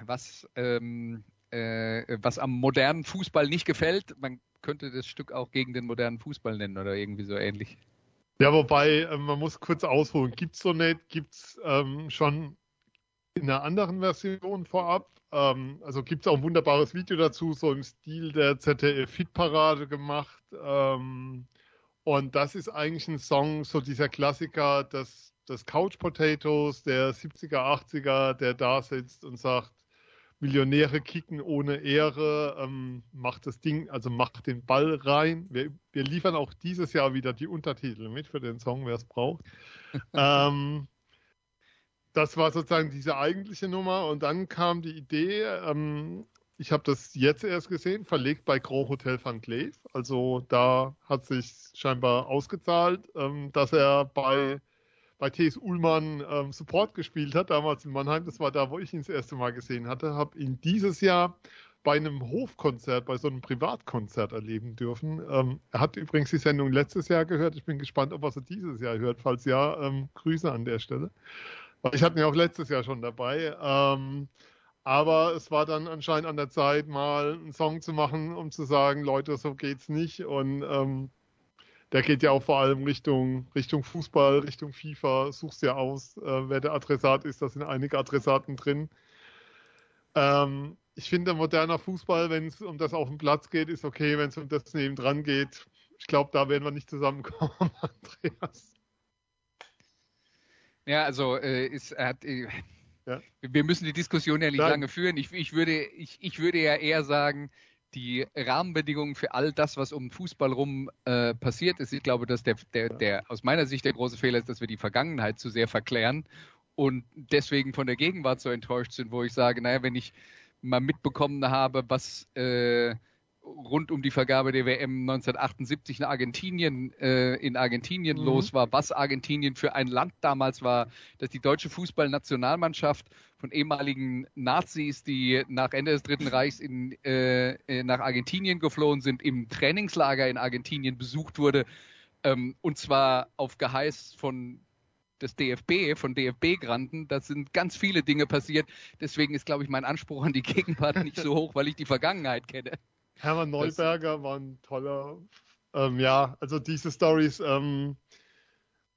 was, ähm, äh, was am modernen Fußball nicht gefällt. Man könnte das Stück auch gegen den modernen Fußball nennen oder irgendwie so ähnlich. Ja, wobei, äh, man muss kurz ausholen. Gibt's so nicht, gibt's ähm, schon in einer anderen Version vorab. Ähm, also gibt's auch ein wunderbares Video dazu, so im Stil der ZDF-Fit-Parade gemacht. Ähm, und das ist eigentlich ein Song, so dieser Klassiker des, des Couch Potatoes der 70er, 80er, der da sitzt und sagt, Millionäre kicken ohne Ehre, ähm, macht das Ding, also macht den Ball rein. Wir, wir liefern auch dieses Jahr wieder die Untertitel mit für den Song, wer es braucht. [LAUGHS] ähm, das war sozusagen diese eigentliche Nummer und dann kam die Idee, ähm, ich habe das jetzt erst gesehen, verlegt bei Grand Hotel Van Cleef. Also da hat sich scheinbar ausgezahlt, ähm, dass er bei bei TS Ullmann ähm, Support gespielt hat, damals in Mannheim. Das war da, wo ich ihn das erste Mal gesehen hatte. Habe ihn dieses Jahr bei einem Hofkonzert, bei so einem Privatkonzert erleben dürfen. Ähm, er hat übrigens die Sendung letztes Jahr gehört. Ich bin gespannt, ob er sie dieses Jahr hört. Falls ja, ähm, Grüße an der Stelle. Ich hatte ihn auch letztes Jahr schon dabei. Ähm, aber es war dann anscheinend an der Zeit, mal einen Song zu machen, um zu sagen, Leute, so geht's nicht. Und ähm, der geht ja auch vor allem Richtung, Richtung Fußball, Richtung FIFA. Suchst ja aus, äh, wer der Adressat ist. Da sind einige Adressaten drin. Ähm, ich finde, moderner Fußball, wenn es um das auf dem Platz geht, ist okay. Wenn es um das nebendran geht, ich glaube, da werden wir nicht zusammenkommen, [LAUGHS] Andreas. Ja, also äh, ist, hat, äh, Ja. wir müssen die Diskussion ja nicht Nein. lange führen. Ich, ich, würde, ich, ich würde ja eher sagen, die Rahmenbedingungen für all das, was um Fußball rum äh, passiert ist, ich glaube, dass der, der, der aus meiner Sicht der große Fehler ist, dass wir die Vergangenheit zu sehr verklären und deswegen von der Gegenwart so enttäuscht sind, wo ich sage, naja, wenn ich mal mitbekommen habe, was äh, rund um die Vergabe der WM 1978 in Argentinien, äh, in Argentinien Mhm. los war, was Argentinien für ein Land damals war, dass die deutsche Fußballnationalmannschaft von ehemaligen Nazis, die nach Ende des Dritten Reichs in, äh, äh, nach Argentinien geflohen sind, im Trainingslager in Argentinien besucht wurde, ähm, und zwar auf Geheiß von des DFB, von DFB-Granten. Da sind ganz viele Dinge passiert. Deswegen ist, glaube ich, mein Anspruch an die Gegenwart nicht so hoch, weil ich die Vergangenheit kenne. Hermann Neuberger war ein toller, ähm, ja, also diese Stories ähm,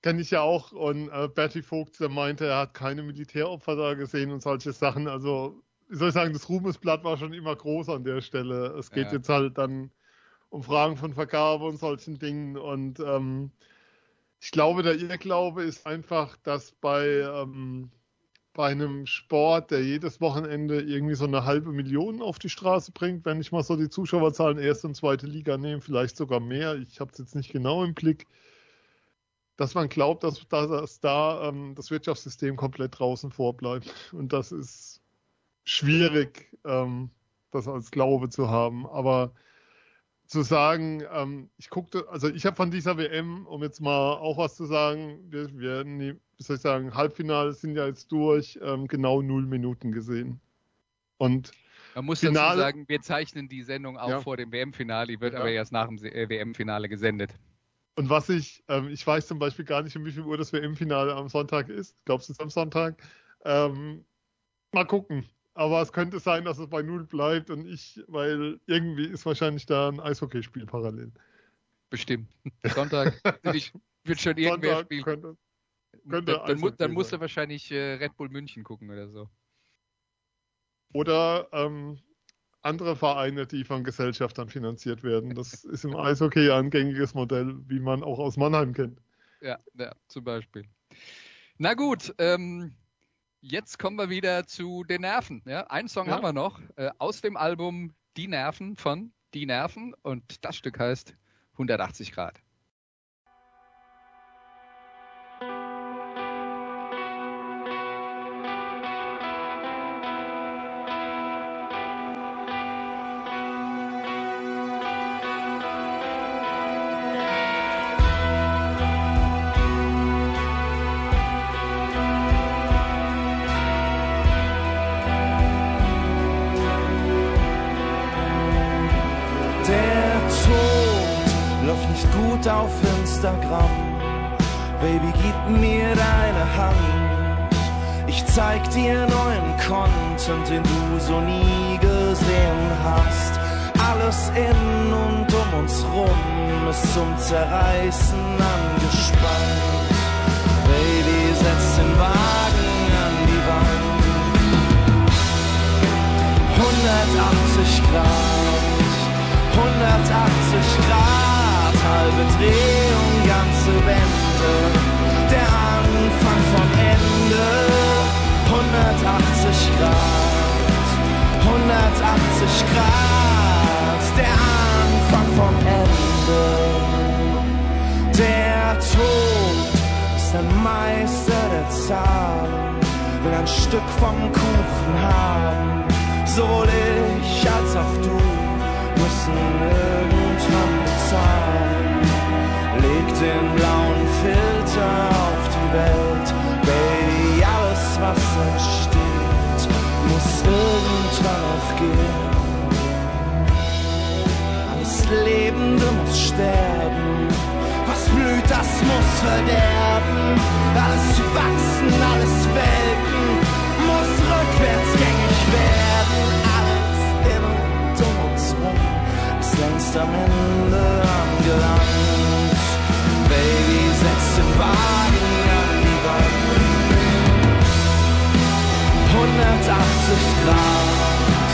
kenne ich ja auch und äh, Bertie Vogt, der meinte, er hat keine Militäropfer da gesehen und solche Sachen. Also, wie soll ich sagen, das Ruhmesblatt war schon immer groß an der Stelle. Es geht Ja. jetzt halt dann um Fragen von Vergabe und solchen Dingen und ähm, ich glaube, der Irrglaube ist einfach, dass bei, ähm, bei einem Sport, der jedes Wochenende irgendwie so eine halbe Million auf die Straße bringt, wenn ich mal so die Zuschauerzahlen erste und zweite Liga nehme, vielleicht sogar mehr, ich habe es jetzt nicht genau im Blick, dass man glaubt, dass, dass da ähm, das Wirtschaftssystem komplett draußen vorbleibt. Und das ist schwierig, ähm, das als Glaube zu haben. Aber zu sagen, ähm, ich guckte, also ich habe von dieser WM, um jetzt mal auch was zu sagen, wir, wir nee, wie soll ich sagen, Halbfinale sind ja jetzt durch, ähm, genau null Minuten gesehen. Und Man muss Finale- dazu sagen, wir zeichnen die Sendung auch Ja. vor dem WM-Finale, die wird Ja. aber erst nach dem äh, WM-Finale gesendet. Und was ich, ähm, ich weiß zum Beispiel gar nicht, um wie viel Uhr das WM-Finale am Sonntag ist. Glaubst du, es ist am Sonntag? Ähm, mal gucken. Aber es könnte sein, dass es bei Null bleibt und ich, weil irgendwie ist wahrscheinlich da ein Eishockeyspiel parallel. Bestimmt. Sonntag ich, wird schon irgendwer Sonntag spielen. könnte, könnte Dann, dann, dann musst du wahrscheinlich äh, Red Bull München gucken oder so. Oder ähm, andere Vereine, die von Gesellschaftern finanziert werden. Das ist im Eishockey ein gängiges Modell, wie man auch aus Mannheim kennt. Ja, ja zum Beispiel. Na gut, ähm, jetzt kommen wir wieder zu den Nerven. Ja? Einen Song Ja. haben wir noch äh, aus dem Album Die Nerven von Die Nerven und das Stück heißt 180 Grad. Zerreißen Stück vom Kuchen haben. Sowohl ich als auch du müssen irgendwann bezahlen. Leg den blauen Filter auf die Welt, Baby, alles was entsteht, muss irgendwann auch gehen. Alles Lebende muss sterben. Was blüht, das muss verderben. Alles wachsen, alles am Ende angelangt. Baby, setz den Wagen an die Wand. 180 Grad,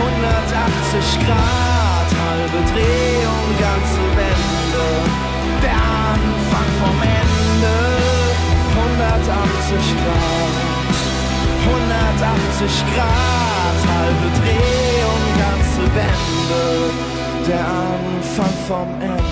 180 Grad, halbe Drehung, ganze Wende. Der Anfang vom Ende. 180 Grad, 180 Grad, halbe Drehung, ganze Wende der Anfang vom Ende.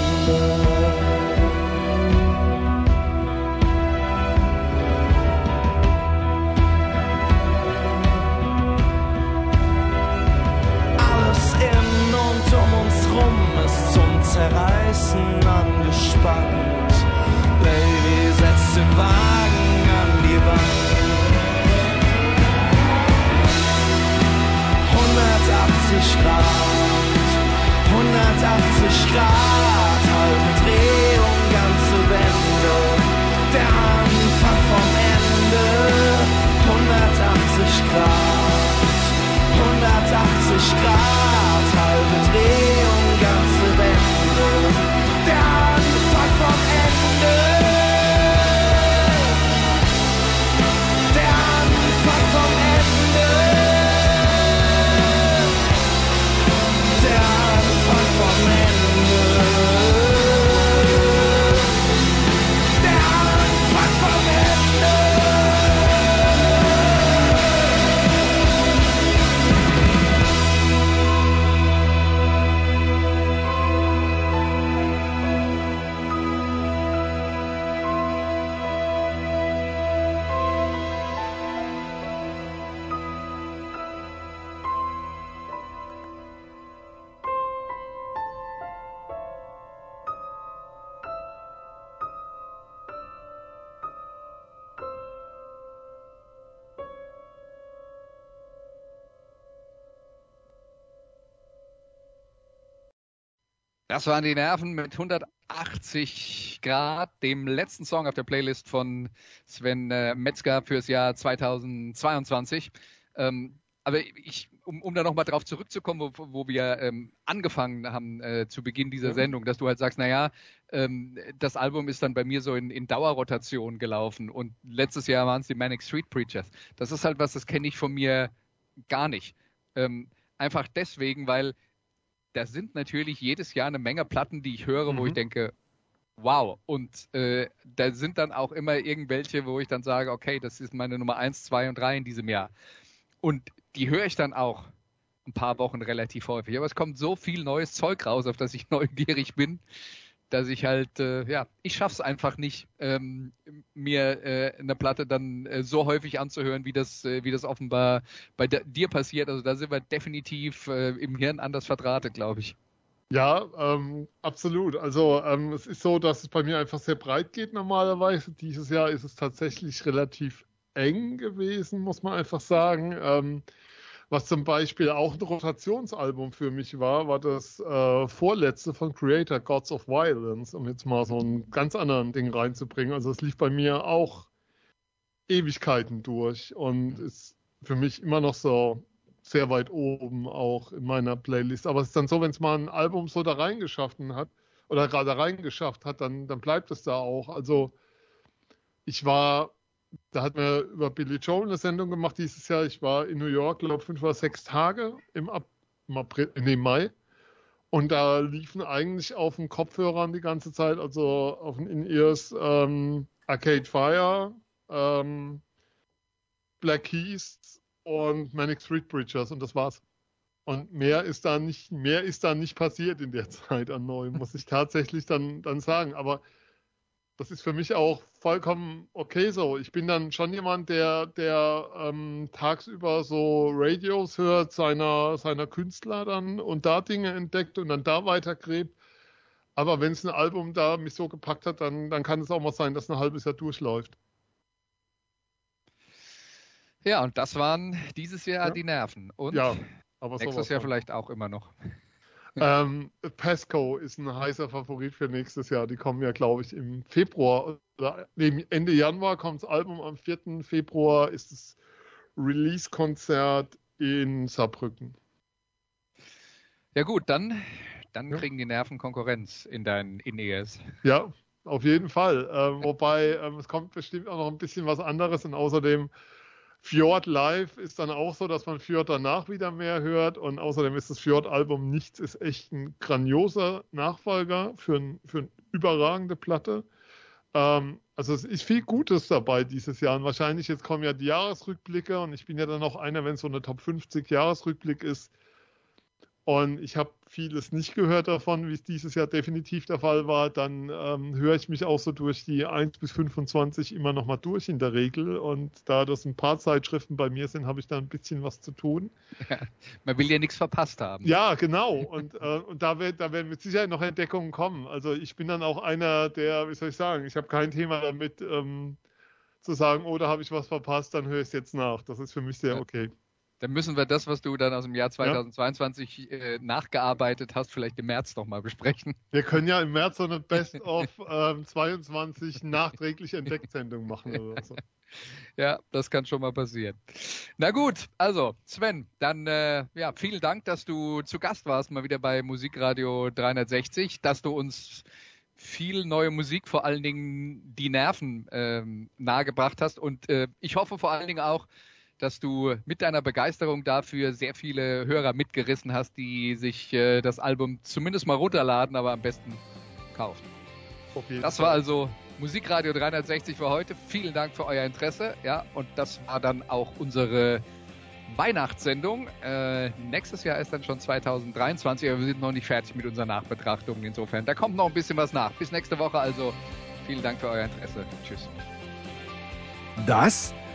Alles in und um uns rum ist zum Zerreißen angespannt. Baby, setz den Wagen an die Wand. 180 Grad, 180 Grad, halbe Drehung, ganze Wende. Der Anfang vom Ende, 180 Grad. 180 Grad, halbe Drehung, Das waren die Nerven mit 180 Grad, dem letzten Song auf der Playlist von Sven äh, Metzger fürs Jahr 2022. Ähm, aber ich, um, um da nochmal drauf zurückzukommen, wo, wo wir ähm, angefangen haben äh, zu Beginn dieser Sendung, dass du halt sagst, naja, ähm, das Album ist dann bei mir so in, in Dauerrotation gelaufen und letztes Jahr waren es die Manic Street Preachers. Das ist halt was, das kenne ich von mir gar nicht. Ähm, einfach deswegen, weil da sind natürlich jedes Jahr eine Menge Platten, die ich höre, wo ich denke, wow. Und äh, da sind dann auch immer irgendwelche, wo ich dann sage, okay, das ist meine Nummer eins, zwei und drei in diesem Jahr. Und die höre ich dann auch ein paar Wochen relativ häufig. Aber es kommt so viel neues Zeug raus, auf das ich [LAUGHS] neugierig bin, dass ich halt, äh, ja, ich schaff's einfach nicht, ähm, mir äh, eine Platte dann äh, so häufig anzuhören, wie das, äh, wie das offenbar bei dir passiert. Also da sind wir definitiv äh, im Hirn anders verdrahtet, glaube ich. Ja, ähm, absolut. Also ähm, es ist so, dass es bei mir einfach sehr breit geht normalerweise. Dieses Jahr ist es tatsächlich relativ eng gewesen, muss man einfach sagen. Ähm, was zum Beispiel auch ein Rotationsalbum für mich war, war das äh, vorletzte von Creator, Gods of Violence, um jetzt mal so ein ganz anderen Ding reinzubringen. Also es lief bei mir auch Ewigkeiten durch und ist für mich immer noch so sehr weit oben auch in meiner Playlist. Aber es ist dann so, wenn es mal ein Album so da reingeschaffen hat oder gerade reingeschafft hat, dann, dann bleibt es da auch. Also ich war, da hat mir über Billy Joel eine Sendung gemacht dieses Jahr. Ich war in New York, glaube fünf oder sechs Tage im April, nee, Mai. Und da liefen eigentlich auf den Kopfhörern die ganze Zeit, also auf den In-Ears, ähm, Arcade Fire, ähm, Black Keys und Manic Street Preachers und das war's. Und mehr ist da nicht, mehr ist da nicht passiert in der [LAUGHS] Zeit an Neuem, muss ich tatsächlich dann, dann sagen. Aber das ist für mich auch vollkommen okay so. Ich bin dann schon jemand, der, der ähm, tagsüber so Radios hört, seiner, seiner Künstler dann und da Dinge entdeckt und dann da weitergräbt. Aber wenn es ein Album da mich so gepackt hat, dann, dann kann es auch mal sein, dass ein halbes Jahr durchläuft. Ja, und das waren dieses Jahr Ja. die Nerven. Und Ja, aber nächstes Jahr vielleicht auch immer noch. Ähm, Pesco ist ein heißer Favorit für nächstes Jahr. Die kommen ja, glaube ich, im Februar oder Ende Januar kommt das Album. Am 4. Februar ist das Release-Konzert in Saarbrücken. Ja gut, dann, dann Ja. kriegen die Nerven Konkurrenz in deinen In-Ears. Ja, auf jeden Fall. Ähm, wobei ähm, es kommt bestimmt auch noch ein bisschen was anderes und außerdem Fjord Live ist dann auch so, dass man Fjord danach wieder mehr hört. Und außerdem ist das Fjord-Album Nichts ist echt ein grandioser Nachfolger für, ein, für eine überragende Platte. Ähm, also es ist viel Gutes dabei dieses Jahr. Und wahrscheinlich jetzt kommen ja die Jahresrückblicke. Und ich bin ja dann auch einer, wenn es so eine Top 50 Jahresrückblick ist, und ich habe vieles nicht gehört davon, wie es dieses Jahr definitiv der Fall war, dann ähm, höre ich mich auch so durch die 1 bis 25 immer noch mal durch in der Regel. Und da das ein paar Zeitschriften bei mir sind, habe ich da ein bisschen was zu tun. Ja, man will ja nichts verpasst haben. Ja, genau. Und, äh, und da, wird, da werden mit Sicherheit noch Entdeckungen kommen. Also ich bin dann auch einer, der, wie soll ich sagen, ich habe kein Thema damit ähm, zu sagen, oh, da habe ich was verpasst, dann höre ich es jetzt nach. Das ist für mich sehr okay. Dann müssen wir das, was du dann aus dem Jahr 2022 ja. äh, nachgearbeitet hast, vielleicht im März nochmal besprechen. Wir können ja im März so eine Best [LAUGHS] of ähm, 22 nachträglich Entdeckt-Sendung machen oder [LAUGHS] so. Ja, das kann schon mal passieren. Na gut, also Sven, dann äh, ja, vielen Dank, dass du zu Gast warst, mal wieder bei Musikradio 360, dass du uns viel neue Musik, vor allen Dingen die Nerven ähm, nahegebracht hast und äh, ich hoffe vor allen Dingen auch, dass du mit deiner Begeisterung dafür sehr viele Hörer mitgerissen hast, die sich äh, das Album zumindest mal runterladen, aber am besten kaufen. Das war also Musikradio 360 für heute. Vielen Dank für euer Interesse. Ja, und das war dann auch unsere Weihnachtssendung. Äh, nächstes Jahr ist dann schon 2023, aber wir sind noch nicht fertig mit unseren Nachbetrachtungen. Insofern, da kommt noch ein bisschen was nach. Bis nächste Woche also. Vielen Dank für euer Interesse. Tschüss. Das